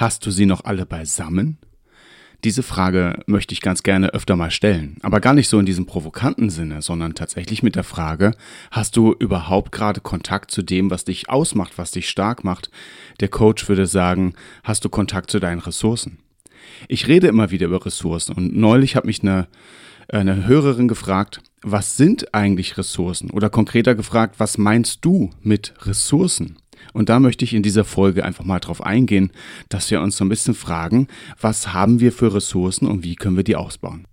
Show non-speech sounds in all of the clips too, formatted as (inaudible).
hast du sie noch alle beisammen? Diese Frage möchte ich ganz gerne öfter mal stellen, aber gar nicht so in diesem provokanten Sinne, sondern tatsächlich mit der Frage, hast du überhaupt gerade Kontakt zu dem, was dich ausmacht, was dich stark macht? Der Coach würde sagen, hast du Kontakt zu deinen Ressourcen? Ich rede immer wieder über Ressourcen und neulich hat mich eine, eine Hörerin gefragt, was sind eigentlich Ressourcen? Oder konkreter gefragt, was meinst du mit Ressourcen? Und da möchte ich in dieser Folge einfach mal drauf eingehen, dass wir uns so ein bisschen fragen, was haben wir für Ressourcen und wie können wir die ausbauen.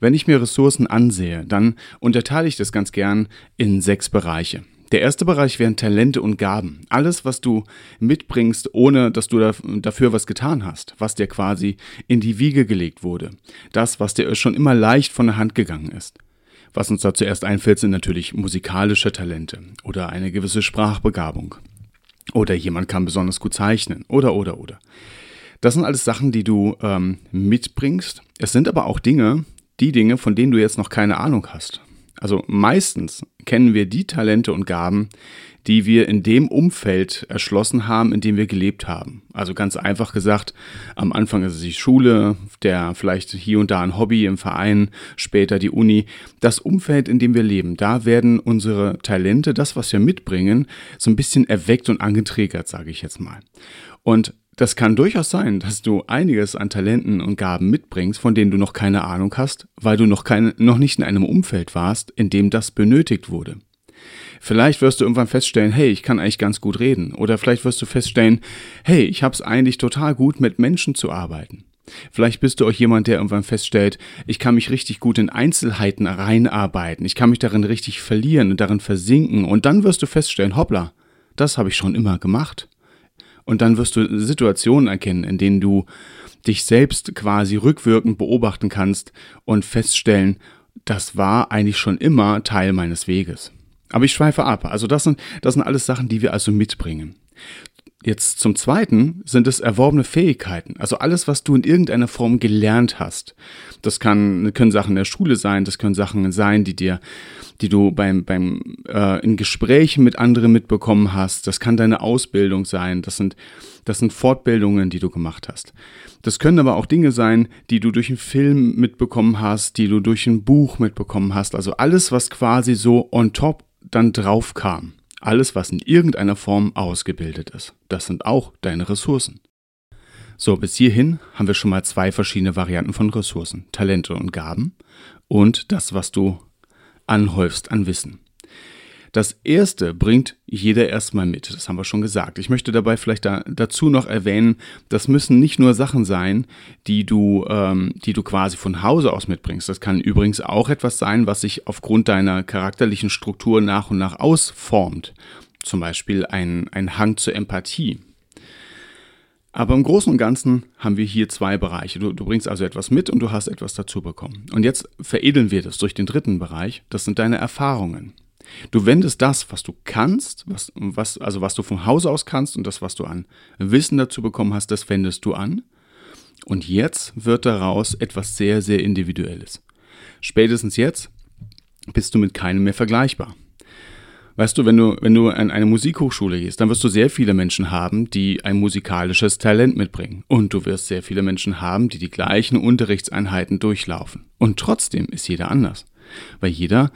Wenn ich mir Ressourcen ansehe, dann unterteile ich das ganz gern in sechs Bereiche. Der erste Bereich wären Talente und Gaben. Alles, was du mitbringst, ohne dass du dafür was getan hast, was dir quasi in die Wiege gelegt wurde. Das, was dir schon immer leicht von der Hand gegangen ist. Was uns da zuerst einfällt, sind natürlich musikalische Talente oder eine gewisse Sprachbegabung. Oder jemand kann besonders gut zeichnen. Oder, oder, oder. Das sind alles Sachen, die du ähm, mitbringst. Es sind aber auch Dinge, die Dinge, von denen du jetzt noch keine Ahnung hast. Also meistens kennen wir die Talente und Gaben, die wir in dem Umfeld erschlossen haben, in dem wir gelebt haben. Also ganz einfach gesagt, am Anfang ist es die Schule, der vielleicht hier und da ein Hobby im Verein, später die Uni. Das Umfeld, in dem wir leben, da werden unsere Talente, das, was wir mitbringen, so ein bisschen erweckt und angetriggert, sage ich jetzt mal. Und das kann durchaus sein, dass du einiges an Talenten und Gaben mitbringst, von denen du noch keine Ahnung hast, weil du noch, keine, noch nicht in einem Umfeld warst, in dem das benötigt wurde. Vielleicht wirst du irgendwann feststellen, hey, ich kann eigentlich ganz gut reden. Oder vielleicht wirst du feststellen, hey, ich habe es eigentlich total gut, mit Menschen zu arbeiten. Vielleicht bist du auch jemand, der irgendwann feststellt, ich kann mich richtig gut in Einzelheiten reinarbeiten, ich kann mich darin richtig verlieren und darin versinken. Und dann wirst du feststellen, hoppla, das habe ich schon immer gemacht. Und dann wirst du Situationen erkennen, in denen du dich selbst quasi rückwirkend beobachten kannst und feststellen, das war eigentlich schon immer Teil meines Weges. Aber ich schweife ab. Also das sind, das sind alles Sachen, die wir also mitbringen. Jetzt zum Zweiten sind es erworbene Fähigkeiten, also alles, was du in irgendeiner Form gelernt hast. Das kann, können Sachen in der Schule sein, das können Sachen sein, die dir, die du beim, beim äh, in Gesprächen mit anderen mitbekommen hast. Das kann deine Ausbildung sein. Das sind, das sind Fortbildungen, die du gemacht hast. Das können aber auch Dinge sein, die du durch einen Film mitbekommen hast, die du durch ein Buch mitbekommen hast. Also alles, was quasi so on top dann drauf kam. Alles, was in irgendeiner Form ausgebildet ist. Das sind auch deine Ressourcen. So, bis hierhin haben wir schon mal zwei verschiedene Varianten von Ressourcen. Talente und Gaben und das, was du anhäufst an Wissen. Das erste bringt jeder erstmal mit, das haben wir schon gesagt. Ich möchte dabei vielleicht da, dazu noch erwähnen, das müssen nicht nur Sachen sein, die du, ähm, die du quasi von Hause aus mitbringst. Das kann übrigens auch etwas sein, was sich aufgrund deiner charakterlichen Struktur nach und nach ausformt. Zum Beispiel ein, ein Hang zur Empathie. Aber im Großen und Ganzen haben wir hier zwei Bereiche. Du, du, bringst also etwas mit und du hast etwas dazu bekommen. Und jetzt veredeln wir das durch den dritten Bereich. Das sind deine Erfahrungen. Du wendest das, was du kannst, was, was, also was du vom Haus aus kannst und das, was du an Wissen dazu bekommen hast, das wendest du an. Und jetzt wird daraus etwas sehr, sehr Individuelles. Spätestens jetzt bist du mit keinem mehr vergleichbar. Weißt du, wenn du, wenn du an eine Musikhochschule gehst, dann wirst du sehr viele Menschen haben, die ein musikalisches Talent mitbringen. Und du wirst sehr viele Menschen haben, die die gleichen Unterrichtseinheiten durchlaufen. Und trotzdem ist jeder anders. Weil jeder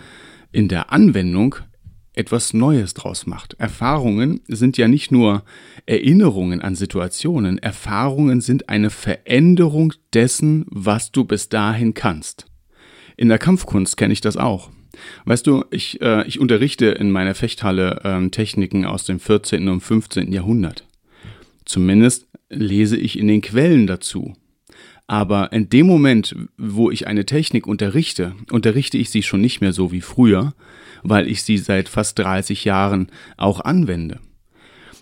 in der Anwendung etwas Neues draus macht. Erfahrungen sind ja nicht nur Erinnerungen an Situationen, Erfahrungen sind eine Veränderung dessen, was du bis dahin kannst. In der Kampfkunst kenne ich das auch. Weißt du, ich, äh, ich unterrichte in meiner Fechthalle äh, Techniken aus dem 14. und 15. Jahrhundert. Zumindest lese ich in den Quellen dazu. Aber in dem Moment, wo ich eine Technik unterrichte, unterrichte ich sie schon nicht mehr so wie früher, weil ich sie seit fast 30 Jahren auch anwende.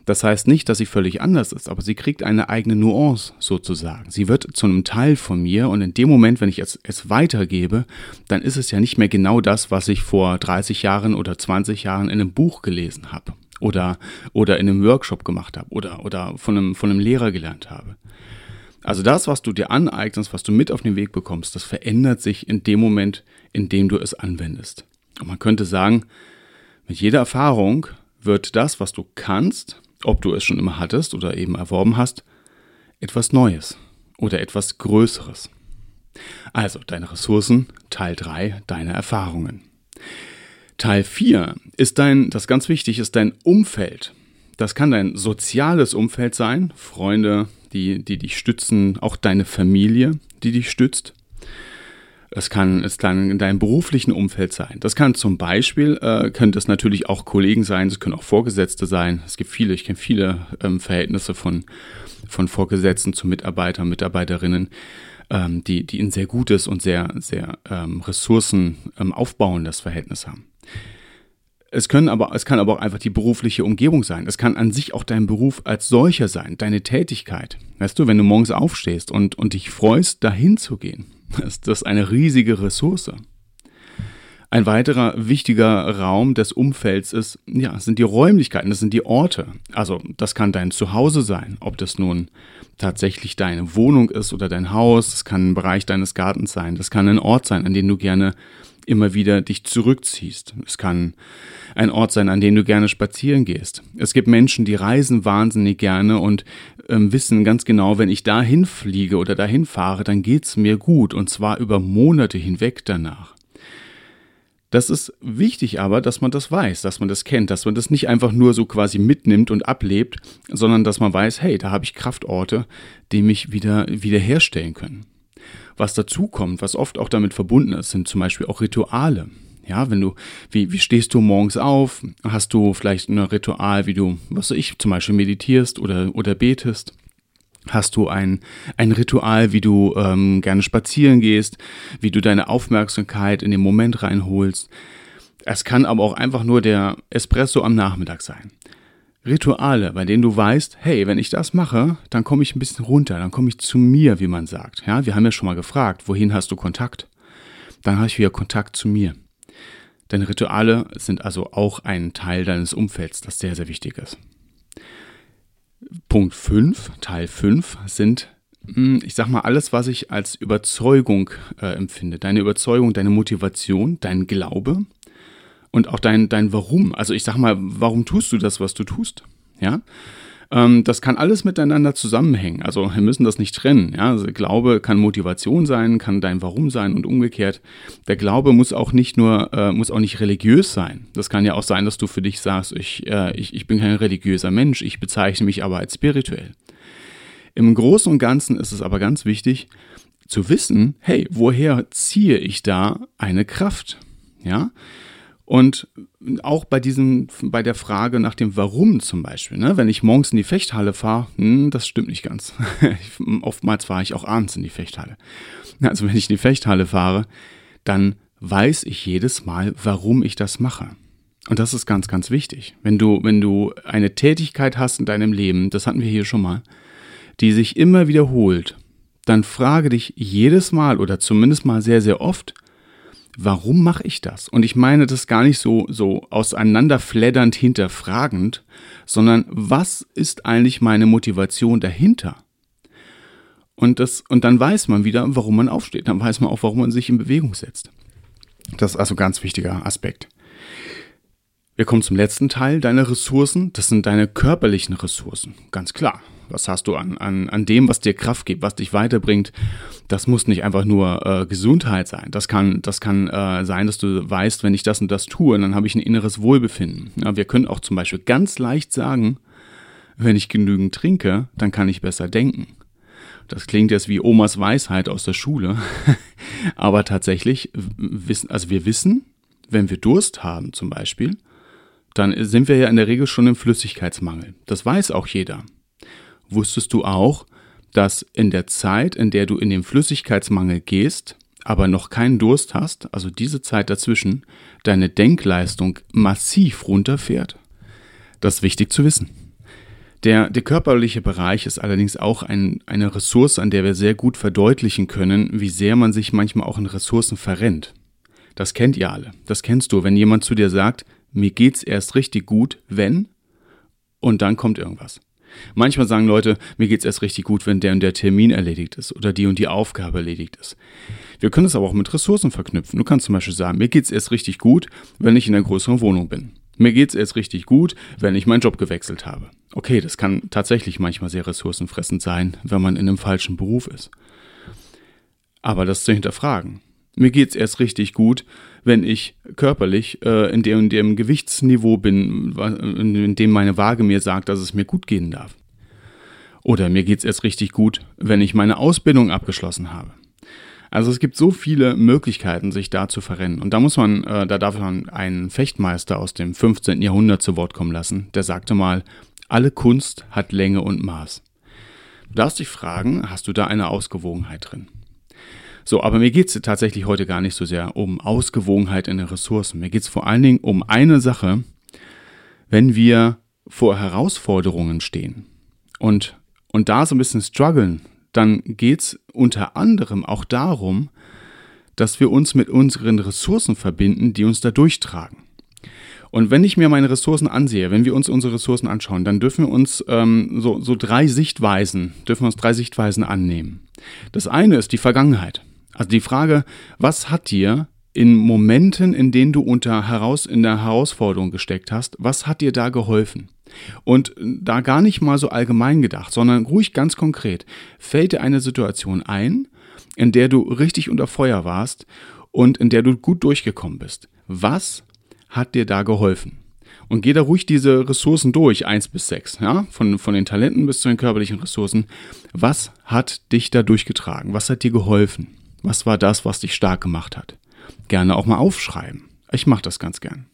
Das heißt nicht, dass sie völlig anders ist, aber sie kriegt eine eigene Nuance sozusagen. Sie wird zu einem Teil von mir und in dem Moment, wenn ich es, es weitergebe, dann ist es ja nicht mehr genau das, was ich vor 30 Jahren oder 20 Jahren in einem Buch gelesen habe oder, oder in einem Workshop gemacht habe oder, oder von, einem, von einem Lehrer gelernt habe. Also das, was du dir aneignest, was du mit auf den Weg bekommst, das verändert sich in dem Moment, in dem du es anwendest. Und man könnte sagen, mit jeder Erfahrung wird das, was du kannst, ob du es schon immer hattest oder eben erworben hast, etwas Neues oder etwas Größeres. Also deine Ressourcen, Teil 3, deine Erfahrungen. Teil 4 ist dein, das ganz wichtig ist dein Umfeld. Das kann dein soziales Umfeld sein, Freunde, die, die dich stützen, auch deine Familie, die dich stützt. Es kann, es kann in deinem beruflichen Umfeld sein. Das kann zum Beispiel, äh, könnte es natürlich auch Kollegen sein, es können auch Vorgesetzte sein. Es gibt viele, ich kenne viele ähm, Verhältnisse von, von Vorgesetzten zu Mitarbeitern, Mitarbeiterinnen, ähm, die, die ein sehr gutes und sehr, sehr ähm, Ressourcen ähm, Verhältnis haben. Es, können aber, es kann aber auch einfach die berufliche Umgebung sein. Es kann an sich auch dein Beruf als solcher sein, deine Tätigkeit. Weißt du, wenn du morgens aufstehst und, und dich freust, dahin zu gehen (laughs) ist das eine riesige Ressource. Ein weiterer wichtiger Raum des Umfelds ist, ja, sind die Räumlichkeiten, das sind die Orte. Also, das kann dein Zuhause sein, ob das nun tatsächlich deine Wohnung ist oder dein Haus, das kann ein Bereich deines Gartens sein, das kann ein Ort sein, an den du gerne immer wieder dich zurückziehst. Es kann ein Ort sein, an dem du gerne spazieren gehst. Es gibt Menschen, die reisen wahnsinnig gerne und ähm, wissen ganz genau, wenn ich dahin fliege oder dahin fahre, dann geht's mir gut und zwar über Monate hinweg danach. Das ist wichtig aber, dass man das weiß, dass man das kennt, dass man das nicht einfach nur so quasi mitnimmt und ablebt, sondern dass man weiß, hey, da habe ich Kraftorte, die mich wieder wiederherstellen können. Was dazu kommt, was oft auch damit verbunden ist, sind zum Beispiel auch Rituale. Ja, wenn du, wie, wie stehst du morgens auf? Hast du vielleicht ein Ritual, wie du, was weiß ich, zum Beispiel meditierst oder, oder betest? Hast du ein, ein Ritual, wie du ähm, gerne spazieren gehst, wie du deine Aufmerksamkeit in den Moment reinholst? Es kann aber auch einfach nur der Espresso am Nachmittag sein. Rituale, bei denen du weißt, hey, wenn ich das mache, dann komme ich ein bisschen runter, dann komme ich zu mir, wie man sagt. Ja, wir haben ja schon mal gefragt, wohin hast du Kontakt? Dann habe ich wieder Kontakt zu mir. Deine Rituale sind also auch ein Teil deines Umfelds, das sehr, sehr wichtig ist. Punkt 5, Teil 5 sind, hm, ich sag mal, alles, was ich als Überzeugung äh, empfinde. Deine Überzeugung, deine Motivation, dein Glaube und auch dein, dein Warum. Also ich sag mal, warum tust du das, was du tust? Ja. Ähm, das kann alles miteinander zusammenhängen. Also wir müssen das nicht trennen. Ja? Also Glaube kann Motivation sein, kann dein Warum sein und umgekehrt. Der Glaube muss auch nicht nur, äh, muss auch nicht religiös sein. Das kann ja auch sein, dass du für dich sagst, ich, äh, ich, ich bin kein religiöser Mensch, ich bezeichne mich aber als spirituell. Im Großen und Ganzen ist es aber ganz wichtig zu wissen, hey, woher ziehe ich da eine Kraft? Ja, und auch bei diesem, bei der Frage nach dem Warum zum Beispiel, ne? wenn ich morgens in die Fechthalle fahre, hm, das stimmt nicht ganz. (laughs) Oftmals fahre ich auch abends in die Fechthalle. Also wenn ich in die Fechthalle fahre, dann weiß ich jedes Mal, warum ich das mache. Und das ist ganz, ganz wichtig. Wenn du, wenn du eine Tätigkeit hast in deinem Leben, das hatten wir hier schon mal, die sich immer wiederholt, dann frage dich jedes Mal oder zumindest mal sehr, sehr oft, warum mache ich das? Und ich meine das gar nicht so, so auseinanderfleddernd hinterfragend, sondern was ist eigentlich meine Motivation dahinter? Und, das, und dann weiß man wieder, warum man aufsteht. Dann weiß man auch, warum man sich in Bewegung setzt. Das ist also ein ganz wichtiger Aspekt. Wir kommen zum letzten Teil, deine Ressourcen. Das sind deine körperlichen Ressourcen. Ganz klar. Was hast du an, an, an dem, was dir Kraft gibt, was dich weiterbringt? Das muss nicht einfach nur äh, Gesundheit sein. Das kann, das kann äh, sein, dass du weißt, wenn ich das und das tue, dann habe ich ein inneres Wohlbefinden. Ja, wir können auch zum Beispiel ganz leicht sagen, wenn ich genügend trinke, dann kann ich besser denken. Das klingt jetzt wie Omas Weisheit aus der Schule. (laughs) Aber tatsächlich wissen, also wir wissen, wenn wir Durst haben zum Beispiel, dann sind wir ja in der Regel schon im Flüssigkeitsmangel. Das weiß auch jeder. Wusstest du auch, dass in der Zeit, in der du in den Flüssigkeitsmangel gehst, aber noch keinen Durst hast, also diese Zeit dazwischen, deine Denkleistung massiv runterfährt? Das ist wichtig zu wissen. Der, der körperliche Bereich ist allerdings auch ein, eine Ressource, an der wir sehr gut verdeutlichen können, wie sehr man sich manchmal auch in Ressourcen verrennt. Das kennt ihr alle. Das kennst du, wenn jemand zu dir sagt, mir geht's erst richtig gut, wenn, und dann kommt irgendwas. Manchmal sagen Leute, mir geht's erst richtig gut, wenn der und der Termin erledigt ist oder die und die Aufgabe erledigt ist. Wir können es aber auch mit Ressourcen verknüpfen. Du kannst zum Beispiel sagen, mir geht's erst richtig gut, wenn ich in einer größeren Wohnung bin. Mir geht's erst richtig gut, wenn ich meinen Job gewechselt habe. Okay, das kann tatsächlich manchmal sehr ressourcenfressend sein, wenn man in einem falschen Beruf ist. Aber das zu hinterfragen. Mir geht's erst richtig gut, wenn ich körperlich äh, in, dem, in dem Gewichtsniveau bin, in dem meine Waage mir sagt, dass es mir gut gehen darf. Oder mir geht's erst richtig gut, wenn ich meine Ausbildung abgeschlossen habe. Also es gibt so viele Möglichkeiten, sich da zu verrennen. Und da muss man, äh, da darf man einen Fechtmeister aus dem 15. Jahrhundert zu Wort kommen lassen. Der sagte mal, alle Kunst hat Länge und Maß. Du darfst dich fragen, hast du da eine Ausgewogenheit drin? So, aber mir geht es tatsächlich heute gar nicht so sehr um Ausgewogenheit in den Ressourcen. Mir geht es vor allen Dingen um eine Sache, wenn wir vor Herausforderungen stehen und, und da so ein bisschen strugglen, dann geht es unter anderem auch darum, dass wir uns mit unseren Ressourcen verbinden, die uns da durchtragen. Und wenn ich mir meine Ressourcen ansehe, wenn wir uns unsere Ressourcen anschauen, dann dürfen wir uns ähm, so, so drei Sichtweisen, dürfen wir uns drei Sichtweisen annehmen. Das eine ist die Vergangenheit. Also die Frage, was hat dir in Momenten, in denen du unter heraus, in der Herausforderung gesteckt hast, was hat dir da geholfen? Und da gar nicht mal so allgemein gedacht, sondern ruhig ganz konkret. Fällt dir eine Situation ein, in der du richtig unter Feuer warst und in der du gut durchgekommen bist? Was hat dir da geholfen? Und geh da ruhig diese Ressourcen durch, eins bis sechs, ja, von, von den Talenten bis zu den körperlichen Ressourcen. Was hat dich da durchgetragen? Was hat dir geholfen? Was war das, was dich stark gemacht hat? Gerne auch mal aufschreiben. Ich mache das ganz gern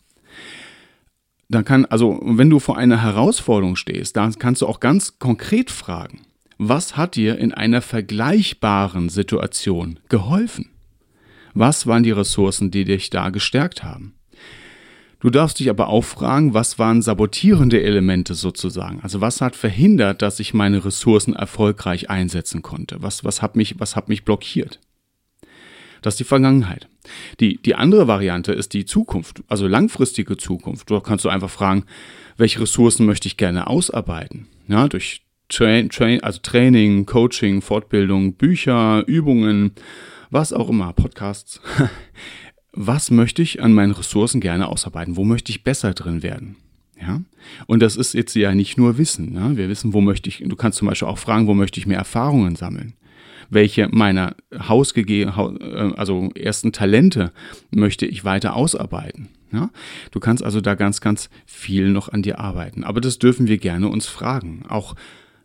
dann kann, also wenn du vor einer Herausforderung stehst, dann kannst du auch ganz konkret fragen, was hat dir in einer vergleichbaren Situation geholfen? Was waren die Ressourcen, die dich da gestärkt haben? Du darfst dich aber auch fragen, was waren sabotierende Elemente sozusagen? Also was hat verhindert, dass ich meine Ressourcen erfolgreich einsetzen konnte? Was, was, hat, mich, was hat mich blockiert? Das ist die Vergangenheit. Die, die andere Variante ist die Zukunft, also langfristige Zukunft. Dort kannst du einfach fragen, welche Ressourcen möchte ich gerne ausarbeiten? Ja, durch Train, Train, also Training, Coaching, Fortbildung, Bücher, Übungen, was auch immer, Podcasts. (laughs) Was möchte ich an meinen Ressourcen gerne ausarbeiten? Wo möchte ich besser drin werden? Ja? Und das ist jetzt ja nicht nur Wissen. Ja? Wir wissen, wo möchte ich, du kannst zum Beispiel auch fragen, wo möchte ich mehr Erfahrungen sammeln? Welche meiner Hausgege äh, also ersten Talente möchte ich weiter ausarbeiten. Ja? Du kannst also da ganz, ganz viel noch an dir arbeiten. Aber das dürfen wir gerne uns fragen. Auch,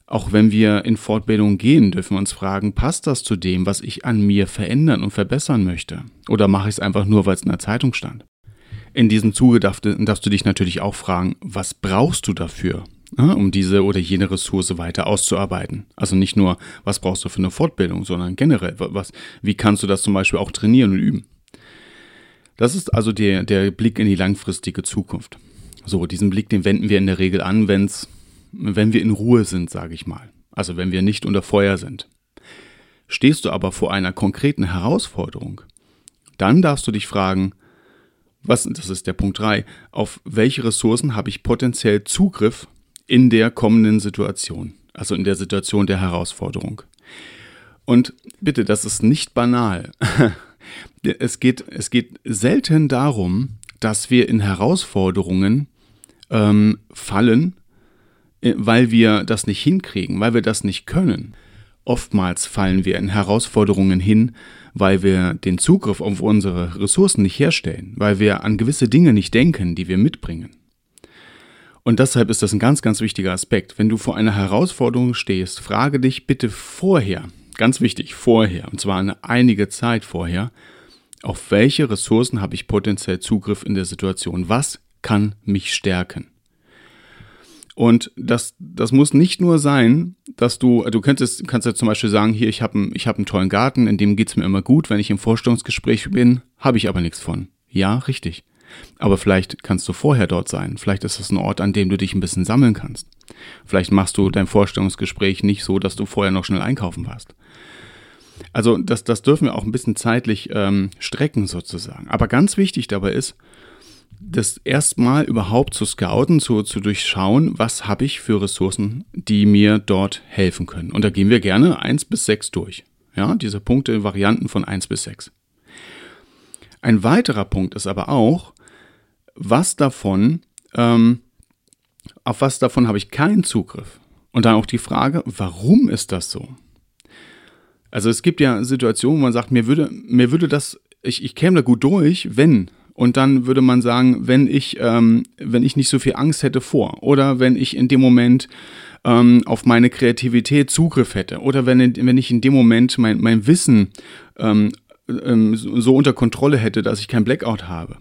auch wenn wir in Fortbildung gehen, dürfen wir uns fragen, passt das zu dem, was ich an mir verändern und verbessern möchte? Oder mache ich es einfach nur, weil es in der Zeitung stand? In diesem Zuge darfst du dich natürlich auch fragen, was brauchst du dafür? Ne, um diese oder jene Ressource weiter auszuarbeiten. Also nicht nur, was brauchst du für eine Fortbildung, sondern generell, was, wie kannst du das zum Beispiel auch trainieren und üben. Das ist also der, der Blick in die langfristige Zukunft. So, diesen Blick, den wenden wir in der Regel an, wenn's, wenn wir in Ruhe sind, sage ich mal. Also wenn wir nicht unter Feuer sind. Stehst du aber vor einer konkreten Herausforderung, dann darfst du dich fragen, was, das ist der Punkt 3, auf welche Ressourcen habe ich potenziell Zugriff, in der kommenden Situation, also in der Situation der Herausforderung. Und bitte, das ist nicht banal. (laughs) Es geht, es geht selten darum, dass wir in Herausforderungen ähm, fallen, äh, weil wir das nicht hinkriegen, weil wir das nicht können. Oftmals fallen wir in Herausforderungen hin, weil wir den Zugriff auf unsere Ressourcen nicht herstellen, weil wir an gewisse Dinge nicht denken, die wir mitbringen. Und deshalb ist das ein ganz, ganz wichtiger Aspekt. Wenn du vor einer Herausforderung stehst, frage dich bitte vorher, ganz wichtig, vorher, und zwar eine einige Zeit vorher, auf welche Ressourcen habe ich potenziell Zugriff in der Situation? Was kann mich stärken? Und das, das muss nicht nur sein, dass du, du könntest, kannst ja zum Beispiel sagen, hier, ich habe einen, hab einen tollen Garten, in dem geht es mir immer gut, wenn ich im Vorstellungsgespräch bin, habe ich aber nichts von. Ja, richtig. Aber vielleicht kannst du vorher dort sein. Vielleicht ist es ein Ort, an dem du dich ein bisschen sammeln kannst. Vielleicht machst du dein Vorstellungsgespräch nicht so, dass du vorher noch schnell einkaufen warst. Also das, das dürfen wir auch ein bisschen zeitlich ähm, strecken sozusagen. Aber ganz wichtig dabei ist, das erstmal überhaupt zu scouten, zu, zu durchschauen, was habe ich für Ressourcen, die mir dort helfen können. Und da gehen wir gerne eins bis sechs durch. Ja, diese Punkte, Varianten von eins bis sechs. Ein weiterer Punkt ist aber auch, was davon, ähm, auf was davon habe ich keinen Zugriff. Und dann auch die Frage, warum ist das so? Also es gibt ja Situationen, wo man sagt, mir würde, mir würde das, ich, ich käme da gut durch, wenn. Und dann würde man sagen, wenn ich, ähm, wenn ich nicht so viel Angst hätte vor oder wenn ich in dem Moment ähm, auf meine Kreativität Zugriff hätte oder wenn, wenn ich in dem Moment mein, mein Wissen ähm, ähm so unter Kontrolle hätte, dass ich kein Blackout habe.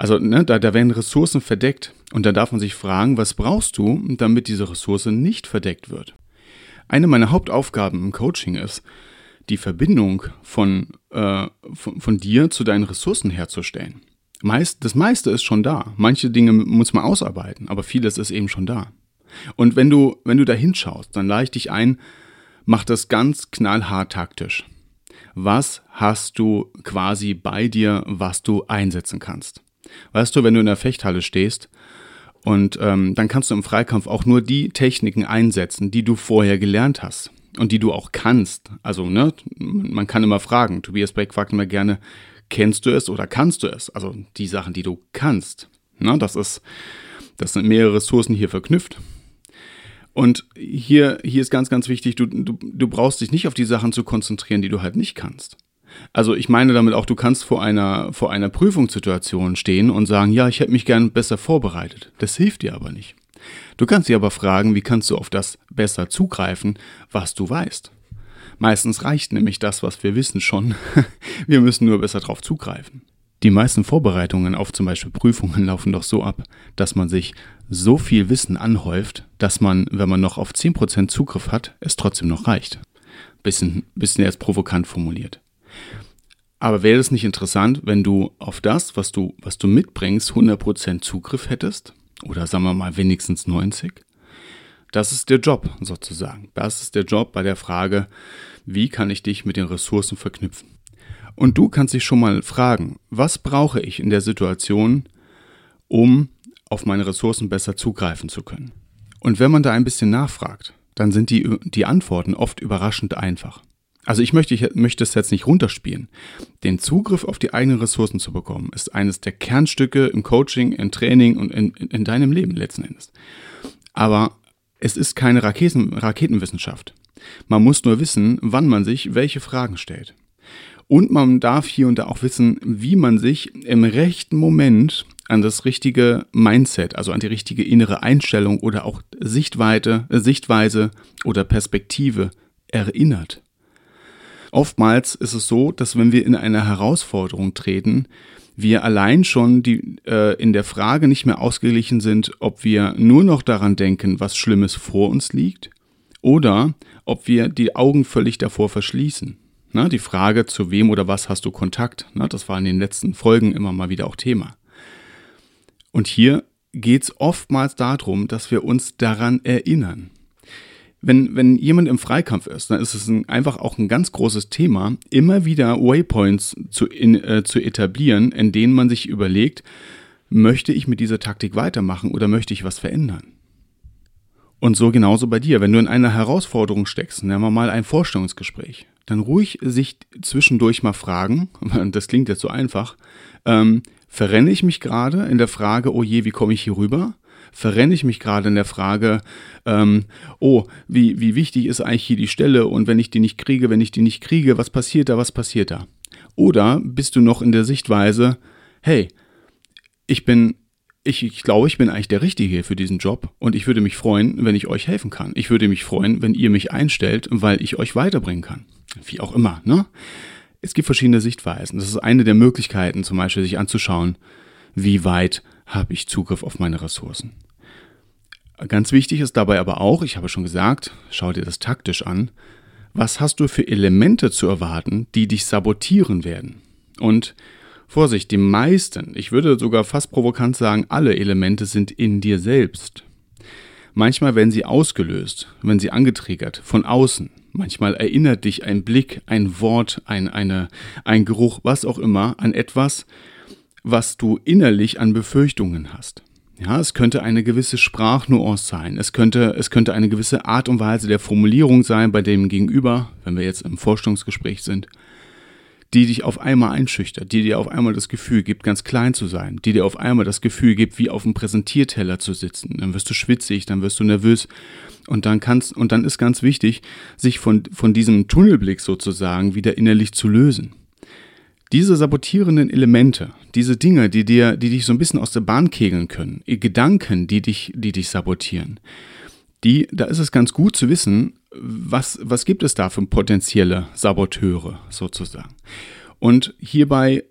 Also ne, da, da werden Ressourcen verdeckt und da darf man sich fragen, was brauchst du, damit diese Ressource nicht verdeckt wird. Eine meiner Hauptaufgaben im Coaching ist, die Verbindung von, äh, von, von, dir zu deinen Ressourcen herzustellen. Meist, das meiste ist schon da. Manche Dinge muss man ausarbeiten, aber vieles ist eben schon da. Und wenn du, wenn du da hinschaust, dann lade ich dich ein, mach das ganz knallhart taktisch. Was hast du quasi bei dir, was du einsetzen kannst? Weißt du, wenn du in der Fechthalle stehst und ähm, dann kannst du im Freikampf auch nur die Techniken einsetzen, die du vorher gelernt hast und die du auch kannst. Also, ne, man kann immer fragen. Tobias Beck fragt immer gerne, kennst du es oder kannst du es? Also die Sachen, die du kannst. Ne, das ist, das sind mehrere Ressourcen hier verknüpft. Und hier, hier ist ganz, ganz wichtig, du, du, du brauchst dich nicht auf die Sachen zu konzentrieren, die du halt nicht kannst. Also ich meine damit auch, du kannst vor einer, vor einer Prüfungssituation stehen und sagen, ja, ich hätte mich gern besser vorbereitet. Das hilft dir aber nicht. Du kannst dir aber fragen, wie kannst du auf das besser zugreifen, was du weißt. Meistens reicht nämlich das, was wir wissen schon. (laughs) Wir müssen nur besser darauf zugreifen. Die meisten Vorbereitungen auf zum Beispiel Prüfungen (laughs) laufen doch so ab, dass man sich so viel Wissen anhäuft, dass man, wenn man noch auf 10% Zugriff hat, es trotzdem noch reicht. Bisschen, bisschen jetzt provokant formuliert. Aber wäre es nicht interessant, wenn du auf das, was du, was du mitbringst, 100% Zugriff hättest? Oder sagen wir mal wenigstens 90? Das ist der Job sozusagen. Das ist der Job bei der Frage, wie kann ich dich mit den Ressourcen verknüpfen? Und du kannst dich schon mal fragen, was brauche ich in der Situation, um auf meine Ressourcen besser zugreifen zu können? Und wenn man da ein bisschen nachfragt, dann sind die, die Antworten oft überraschend einfach. Also ich möchte, ich möchte es jetzt nicht runterspielen. Den Zugriff auf die eigenen Ressourcen zu bekommen, ist eines der Kernstücke im Coaching, im Training und in, in, in deinem Leben letzten Endes. Aber es ist keine Raketen, Raketenwissenschaft. Man muss nur wissen, wann man sich welche Fragen stellt. Und man darf hier und da auch wissen, wie man sich im rechten Moment an das richtige Mindset, also an die richtige innere Einstellung oder auch Sichtweite, Sichtweise oder Perspektive erinnert. Oftmals ist es so, dass wenn wir in eine Herausforderung treten, wir allein schon die, äh, in der Frage nicht mehr ausgeglichen sind, ob wir nur noch daran denken, was Schlimmes vor uns liegt, oder ob wir die Augen völlig davor verschließen. Na, die Frage, zu wem oder was hast du Kontakt, na, das war in den letzten Folgen immer mal wieder auch Thema. Und hier geht es oftmals darum, dass wir uns daran erinnern wenn, wenn jemand im Freikampf ist, dann ist es ein, einfach auch ein ganz großes Thema, immer wieder Waypoints zu, in, äh, zu etablieren, in denen man sich überlegt, möchte ich mit dieser Taktik weitermachen oder möchte ich was verändern? Und so genauso bei dir. Wenn du in einer Herausforderung steckst, nehmen wir mal ein Vorstellungsgespräch, dann ruhig sich zwischendurch mal fragen, (laughs) das klingt jetzt so einfach, ähm, verrenne ich mich gerade in der Frage, oh je, wie komme ich hier rüber? Verrenne ich mich gerade in der Frage, ähm, oh, wie, wie wichtig ist eigentlich hier die Stelle und wenn ich die nicht kriege, wenn ich die nicht kriege, was passiert da, was passiert da? Oder bist du noch in der Sichtweise, hey, ich bin, ich, ich glaube, ich bin eigentlich der Richtige hier für diesen Job und ich würde mich freuen, wenn ich euch helfen kann. Ich würde mich freuen, wenn ihr mich einstellt, weil ich euch weiterbringen kann. Wie auch immer, ne? Es gibt verschiedene Sichtweisen. Das ist eine der Möglichkeiten, zum Beispiel sich anzuschauen, wie weit habe ich Zugriff auf meine Ressourcen. Ganz wichtig ist dabei aber auch, ich habe schon gesagt, schau dir das taktisch an, was hast du für Elemente zu erwarten, die dich sabotieren werden? Und Vorsicht, die meisten, ich würde sogar fast provokant sagen, alle Elemente sind in dir selbst. Manchmal werden sie ausgelöst, wenn sie angetriggert, von außen. Manchmal erinnert dich ein Blick, ein Wort, ein, eine, ein Geruch, was auch immer, an etwas, was du innerlich an Befürchtungen hast. Ja, es könnte eine gewisse Sprachnuance sein. Es könnte, es könnte eine gewisse Art und Weise der Formulierung sein bei dem Gegenüber, wenn wir jetzt im Vorstellungsgespräch sind die dich auf einmal einschüchtert, die dir auf einmal das Gefühl gibt, ganz klein zu sein, die dir auf einmal das Gefühl gibt, wie auf einem Präsentierteller zu sitzen. Dann wirst du schwitzig, dann wirst du nervös und dann kannst, und dann ist ganz wichtig, sich von, von diesem Tunnelblick sozusagen wieder innerlich zu lösen. Diese sabotierenden Elemente, diese Dinge, die dir, die dich so ein bisschen aus der Bahn kegeln können, Gedanken, die dich, die dich sabotieren, die, da ist es ganz gut zu wissen, was, was gibt es da für potenzielle Saboteure sozusagen. Und hierbei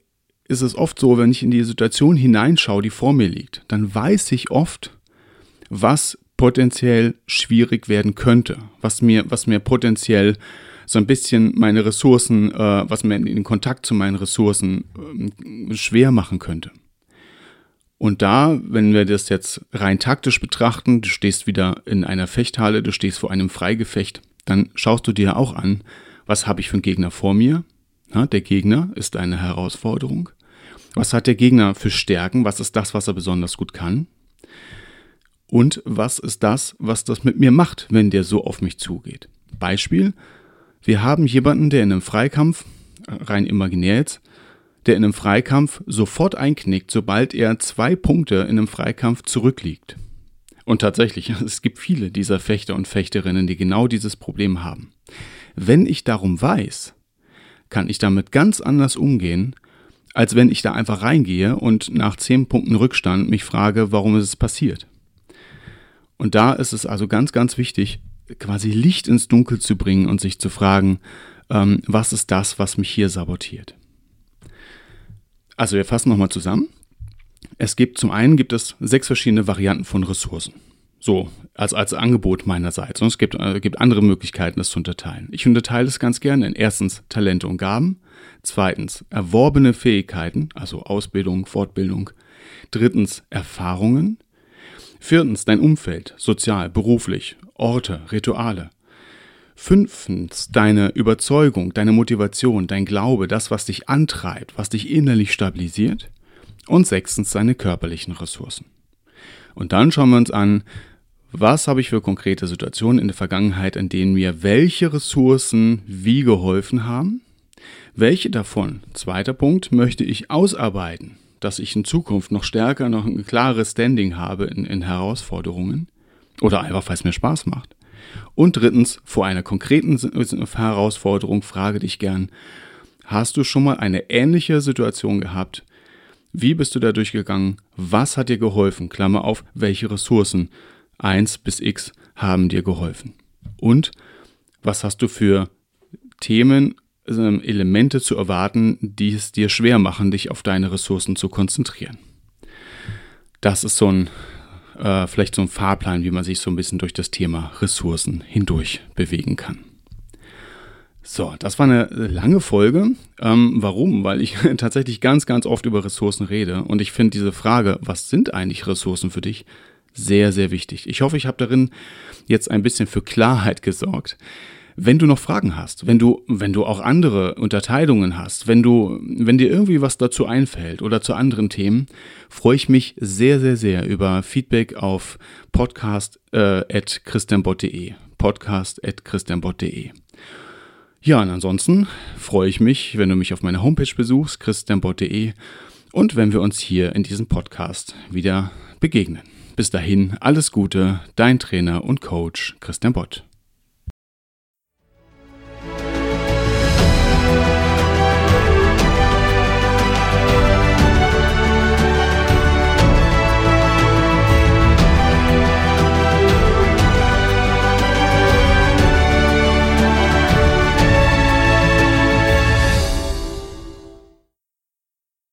ist es oft so, wenn ich in die Situation hineinschaue, die vor mir liegt, dann weiß ich oft, was potenziell schwierig werden könnte, was mir, was mir potenziell so ein bisschen meine Ressourcen, äh, was mir den Kontakt zu meinen Ressourcen äh, schwer machen könnte. Und da, wenn wir das jetzt rein taktisch betrachten, du stehst wieder in einer Fechthalle, du stehst vor einem Freigefecht, dann schaust du dir auch an, was habe ich für einen Gegner vor mir? Ja, der Gegner ist eine Herausforderung. Was hat der Gegner für Stärken? Was ist das, was er besonders gut kann? Und was ist das, was das mit mir macht, wenn der so auf mich zugeht? Beispiel, wir haben jemanden, der in einem Freikampf, rein imaginär jetzt, der in einem Freikampf sofort einknickt, sobald er zwei Punkte in einem Freikampf zurückliegt. Und tatsächlich, (laughs) es gibt viele dieser Fechter und Fechterinnen, die genau dieses Problem haben. Wenn ich darum weiß, kann ich damit ganz anders umgehen, als wenn ich da einfach reingehe und nach zehn Punkten Rückstand mich frage, warum ist es passiert. Und da ist es also ganz, ganz wichtig, quasi Licht ins Dunkel zu bringen und sich zu fragen, ähm, was ist das, was mich hier sabotiert. Also wir fassen nochmal zusammen. Es gibt zum einen gibt es sechs verschiedene Varianten von Ressourcen. So, als, als Angebot meinerseits. Und es gibt, äh, gibt andere Möglichkeiten, das zu unterteilen. Ich unterteile es ganz gerne in erstens Talente und Gaben, zweitens erworbene Fähigkeiten, also Ausbildung, Fortbildung, drittens Erfahrungen, viertens dein Umfeld, sozial, beruflich, Orte, Rituale, Fünftens, deine Überzeugung, deine Motivation, dein Glaube, das, was dich antreibt, was dich innerlich stabilisiert. Und sechstens, deine körperlichen Ressourcen. Und dann schauen wir uns an, was habe ich für konkrete Situationen in der Vergangenheit, in denen mir welche Ressourcen wie geholfen haben? Welche davon, zweiter Punkt, möchte ich ausarbeiten, dass ich in Zukunft noch stärker, noch ein klares Standing habe in, in Herausforderungen? Oder einfach, weil es mir Spaß macht? Und drittens, vor einer konkreten Herausforderung frage dich gern, hast du schon mal eine ähnliche Situation gehabt? Wie bist du da durchgegangen? Was hat dir geholfen? Klammer auf, welche Ressourcen 1 bis x haben dir geholfen? Und was hast du für Themen, ähm, Elemente zu erwarten, die es dir schwer machen, dich auf deine Ressourcen zu konzentrieren? Das ist so ein äh, vielleicht so ein Fahrplan, wie man sich so ein bisschen durch das Thema Ressourcen hindurch bewegen kann. So, das war eine lange Folge. Ähm, warum? Weil ich (laughs) tatsächlich ganz, ganz oft über Ressourcen rede und ich finde diese Frage, was sind eigentlich Ressourcen für dich, sehr, sehr wichtig. Ich hoffe, ich habe darin jetzt ein bisschen für Klarheit gesorgt. Wenn du noch Fragen hast, wenn du, wenn du auch andere Unterteilungen hast, wenn du, wenn dir irgendwie was dazu einfällt oder zu anderen Themen, freue ich mich sehr, sehr, sehr über Feedback auf podcast.christianbot.de. Äh, podcast.christianbot.de. Ja, und ansonsten freue ich mich, wenn du mich auf meiner Homepage besuchst, christianbot.de und wenn wir uns hier in diesem Podcast wieder begegnen. Bis dahin, alles Gute, dein Trainer und Coach Christian Bott.